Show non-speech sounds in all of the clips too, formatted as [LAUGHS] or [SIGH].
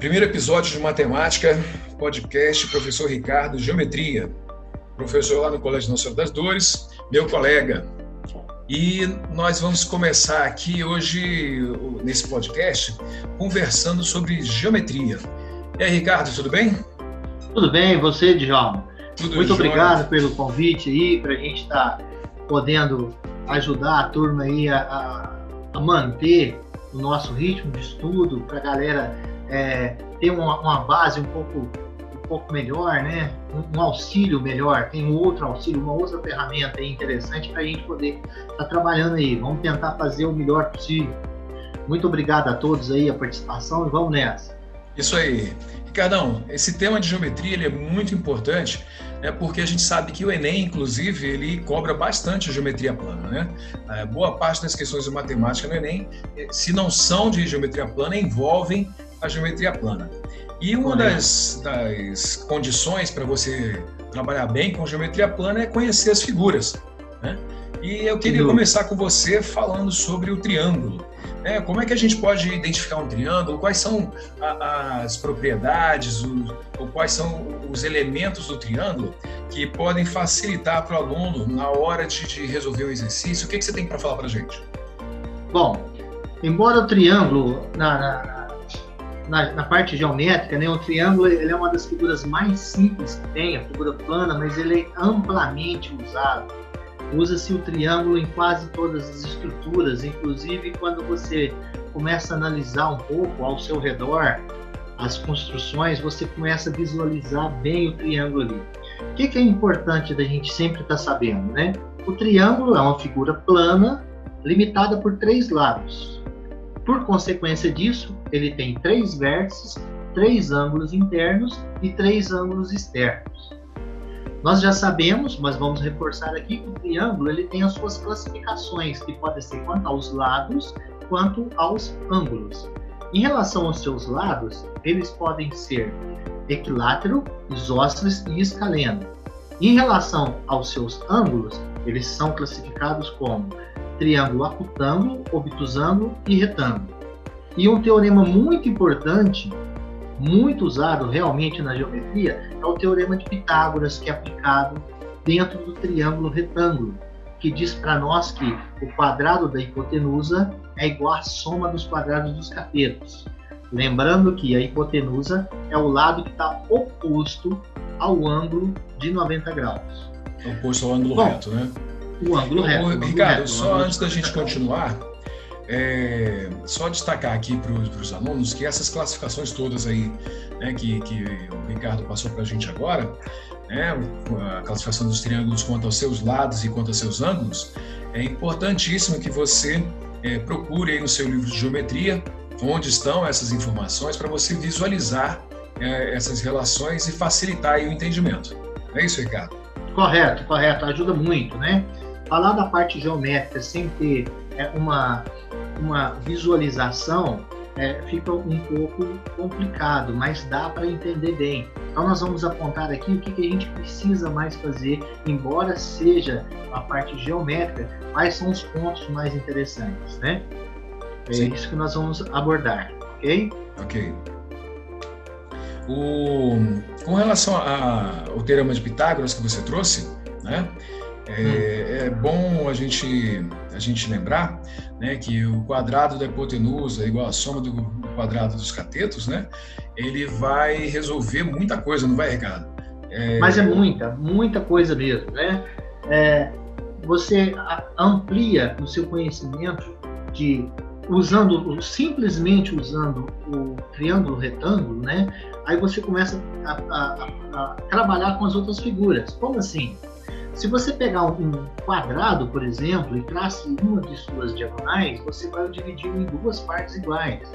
Primeiro episódio de matemática, podcast Professor Ricardo, Geometria. Professor lá no Colégio Nacional das Dores, meu colega. E nós vamos começar aqui hoje, nesse podcast, conversando sobre geometria. E aí, Ricardo, tudo bem? Tudo bem, você, Djalma? Tudo Muito obrigado pelo convite aí, para a gente estar tá podendo ajudar a turma aí a, a manter o nosso ritmo de estudo, para a galera é, ter uma, uma, base um pouco, um pouco melhor, né? Um, um, auxílio melhor, tem um outro auxílio, uma outra ferramenta interessante para a gente poder estar tá trabalhando aí. Vamos tentar fazer o melhor possível. Muito obrigado a todos aí a participação e vamos nessa. Isso aí. Ricardão, esse tema de geometria ele é muito importante, né, porque a gente sabe que o Enem, inclusive, ele cobra bastante geometria plana. Né? É, boa parte das questões de matemática no Enem, eh, se não são de geometria plana, envolvem a geometria plana. E uma das, das condições para você trabalhar bem com geometria plana é conhecer as figuras. Né? E eu queria começar com você falando sobre o triângulo. Né? Como é que a gente pode identificar um triângulo? Quais são a, as propriedades, ou quais são os elementos do triângulo que podem facilitar para o aluno na hora de, de, resolver o exercício? O que, que você tem para falar para a gente? Bom, embora o triângulo, na, na na, na, parte geométrica, né, o triângulo ele é uma das figuras mais simples que tem, a figura plana, mas ele é amplamente usado. Usa-se o triângulo em quase todas as estruturas, inclusive quando você começa a analisar um pouco ao seu redor as construções, você começa a visualizar bem o triângulo ali. O que, que é importante da gente sempre estar tá sabendo, né? O triângulo é uma figura plana limitada por três lados. Por consequência disso, ele tem três vértices, três ângulos internos e três ângulos externos. Nós já sabemos, mas vamos reforçar aqui que o triângulo ele tem as suas classificações, que podem ser quanto aos lados, quanto aos ângulos. Em relação aos seus lados, eles podem ser equilátero, isósceles e escaleno. Em relação aos seus ângulos, eles são classificados como triângulo acutângulo, obtusângulo e retângulo. E um teorema muito importante, muito usado realmente na geometria, é o teorema de Pitágoras, que é aplicado dentro do triângulo retângulo, que diz para nós que o quadrado da hipotenusa é igual à soma dos quadrados dos catetos. Lembrando que a hipotenusa é o lado que está oposto ao ângulo de 90 graus. Oposto ao ângulo Bom, reto, né? O ângulo reto. Ricardo, só antes da gente continuar, é, só destacar aqui para os alunos que essas classificações todas aí, né, que, que o Ricardo passou para a gente agora, né, a classificação dos triângulos quanto aos seus lados e quanto aos seus ângulos, é importantíssimo que você é, procure aí no seu livro de geometria onde estão essas informações para você visualizar é, essas relações e facilitar o entendimento. É isso, Ricardo? Correto, correto. Ajuda muito, né? Falar da parte geométrica sem ter é, uma, uma visualização é, fica um pouco complicado, mas dá para entender bem. Então nós vamos apontar aqui o que, que, a gente precisa mais fazer, embora seja a parte geométrica, quais são os pontos mais interessantes, né? É Sim. isso que nós vamos abordar, ok? Ok. O, com relação ao teorema de Pitágoras que você trouxe, né? É, é, bom a gente, a gente lembrar né, que o quadrado da hipotenusa é igual à soma do quadrado dos catetos, né? Ele vai resolver muita coisa, não vai, Ricardo? É... Mas é muita, muita coisa mesmo, né? É, você amplia o seu conhecimento de usando simplesmente usando o triângulo retângulo, né? Aí você começa a, a, a, a trabalhar com as outras figuras. Como assim? Se você pegar um quadrado, por exemplo, e trace uma de suas diagonais, você vai dividir em duas partes iguais.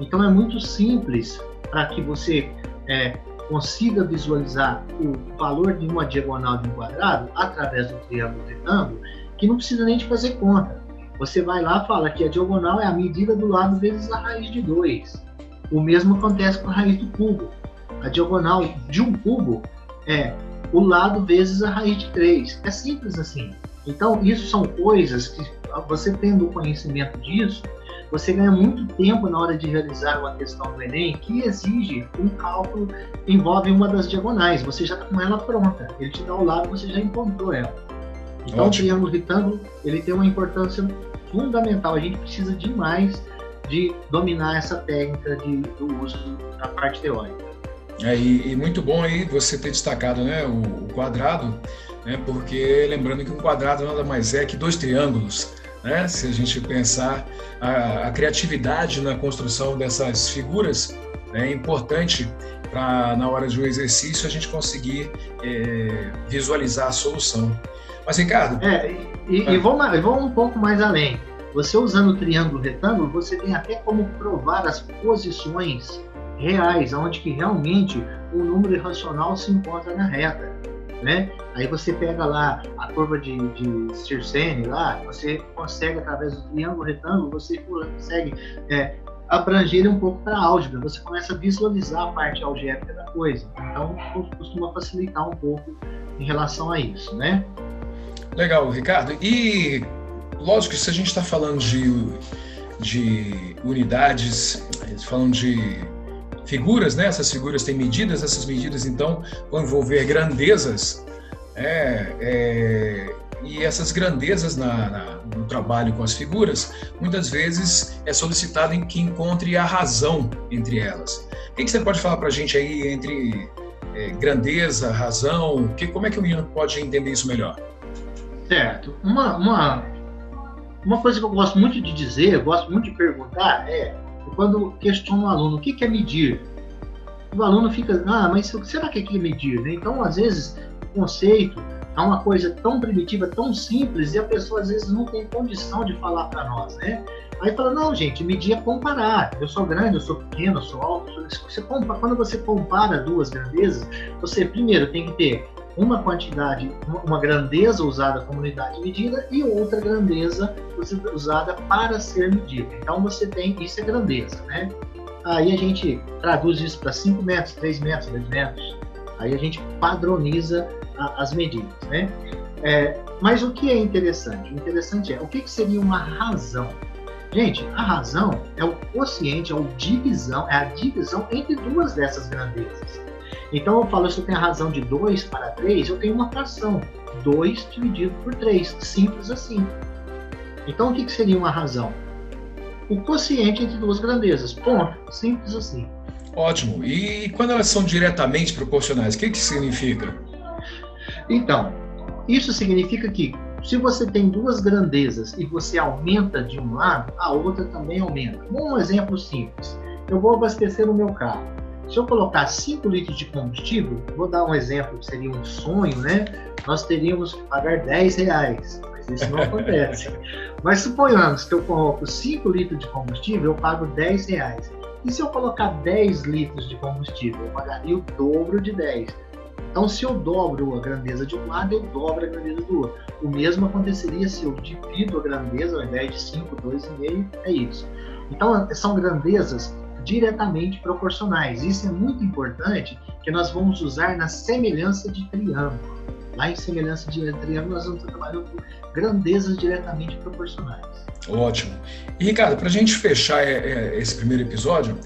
Então é muito simples para que você é, consiga visualizar o valor de uma diagonal de um quadrado através do triângulo retângulo, que não precisa nem de fazer conta. Você vai lá e fala que a diagonal é a medida do lado vezes a raiz de 2. O mesmo acontece com a raiz do cubo. A diagonal de um cubo é o lado vezes a raiz de 3. É simples assim. Então, isso são coisas que você tendo o conhecimento disso, você ganha muito tempo na hora de realizar uma questão do Enem que exige um cálculo, envolve uma das diagonais, você já está com ela pronta, ele te dá o lado, você já encontrou ela. Então, Ótimo. o triângulo retângulo, ele tem uma importância fundamental, a gente precisa demais de dominar essa técnica de, do uso da parte teórica. É, e, e, muito bom aí você ter destacado né, o, o quadrado, né, porque lembrando que um quadrado nada mais é que dois triângulos. Né? Se a gente pensar a, a criatividade na construção dessas figuras, né, é importante para na hora de um exercício a gente conseguir é, visualizar a solução. Mas Ricardo, é, e, e, vamos, vamos um pouco mais além. Você usando o triângulo retângulo, você tem até como provar as posições reais, onde que realmente o número irracional se encontra na reta. Né? Aí você pega lá a curva de, de Stirsen lá, você consegue, através do triângulo retângulo, você consegue é, abranger um pouco para a álgebra, você começa a visualizar a parte algébrica da coisa. Então, costuma facilitar um pouco em relação a isso, né? Legal, Ricardo. E, lógico se a gente está falando de, de unidades, falando de figuras, né? Essas figuras têm medidas, essas medidas então vão envolver grandezas, é, é, e essas grandezas na, na, no trabalho com as figuras, muitas vezes é solicitado em que encontre a razão entre elas. O que, você pode falar para a gente aí entre é, grandeza, razão? Que, como é que o menino pode entender isso melhor? Certo. Uma, uma, uma coisa que eu gosto muito de dizer, eu gosto muito de perguntar é quando questiono o aluno o que é medir, o aluno fica, ah, mas será que é medir? Né? Então, às vezes, o conceito é uma coisa tão primitiva, tão simples, e a pessoa às vezes não tem condição de falar para nós, né? Aí fala, não, gente, medir é comparar. Eu sou grande, eu sou pequeno, eu sou alto. Você compara, quando você compara duas grandezas, você primeiro tem que ter uma quantidade, uma grandeza usada como unidade de medida e outra grandeza usada para ser medida. Então você tem, isso é grandeza, né? Aí a gente traduz isso para 5 metros, 3 metros, 2 metros. Aí a gente padroniza a, as medidas, né? É, mas o que é interessante? O interessante é o que, que seria uma razão? Gente, a razão é o quociente, é, o divisão, é a divisão entre duas dessas grandezas. Então eu falo, se eu tenho a razão de 2 para 3, eu tenho uma fração. 2 dividido por 3. Simples assim. Então o que, que seria uma razão? O quociente entre duas grandezas. Ponto. Simples assim. Ótimo. E quando elas são diretamente proporcionais, o que, que significa? Então, isso significa que se você tem duas grandezas e você aumenta de um lado, a outra também aumenta. Um exemplo simples. Eu vou abastecer o meu carro. Se eu colocar 5 litros de combustível, vou dar um exemplo que seria um sonho, né? Nós teríamos que pagar 10 reais, mas isso não acontece. [LAUGHS] mas suponhamos que eu coloco 5 litros de combustível, eu pago 10 reais. E se eu colocar 10 litros de combustível, eu pagaria o dobro de 10. Então, se eu dobro a grandeza de um lado, eu dobro a grandeza do outro. O mesmo aconteceria se eu divido a grandeza, ao invés de 5, 2,5, é isso. Então, são grandezas diretamente proporcionais. Isso é muito importante que nós vamos usar na semelhança de triângulo. Lá em semelhança de triângulo nós vamos trabalhar com grandezas diretamente proporcionais. Ótimo. E Ricardo, para a gente fechar é, é, esse primeiro episódio,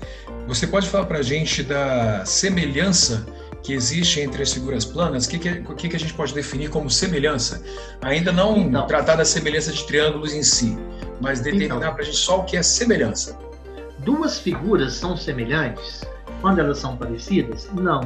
você pode falar para a gente da semelhança que existe entre as figuras planas, o que, que, que, a gente pode definir como semelhança? Ainda não então, tratar da semelhança de triângulos em si, mas determinar então, para a gente só o que é semelhança duas figuras são semelhantes quando elas são parecidas? Não,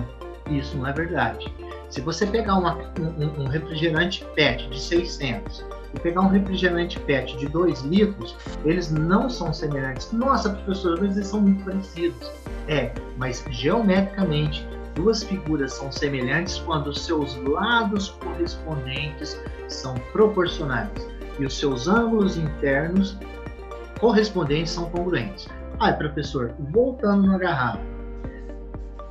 isso não é verdade. Se você pegar uma, um, um, refrigerante PET de 600 e pegar um refrigerante PET de 2 litros, eles não são semelhantes. Nossa, professor, mas eles são muito parecidos. É, mas geometricamente, duas figuras são semelhantes quando os seus lados correspondentes são proporcionais e os seus ângulos internos correspondentes são congruentes. Ai, professor, voltando na garrafa.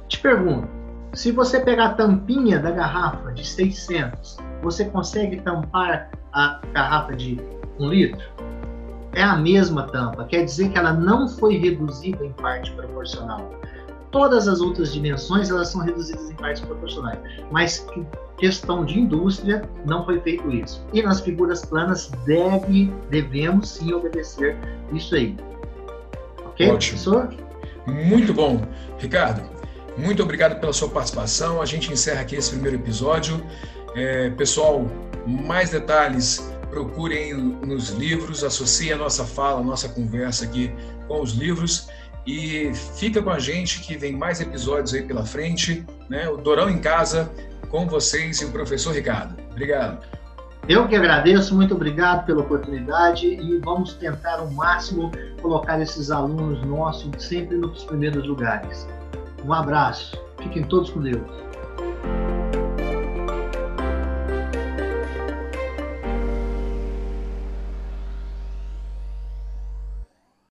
Te pergunto, se você pegar a tampinha da garrafa de 600, você consegue tampar a garrafa de 1 litro? É a mesma tampa, quer dizer que ela não foi reduzida em parte proporcional. Todas as outras dimensões elas são reduzidas em partes proporcionais, mas questão de indústria não foi feito isso. E nas figuras planas deve, devemos sim obedecer isso aí. Ok, Ótimo. professor? Muito bom. Ricardo, muito obrigado pela sua participação. A gente encerra aqui esse primeiro episódio. É, pessoal, mais detalhes, procurem nos livros, associem a nossa fala, a nossa conversa aqui com os livros. E fica com a gente que vem mais episódios aí pela frente. Né? O Dorão em Casa com vocês e o professor Ricardo. Obrigado. Eu que agradeço, muito obrigado pela oportunidade e vamos tentar ao máximo colocar esses alunos nossos sempre nos primeiros lugares. Um abraço, fiquem todos com Deus.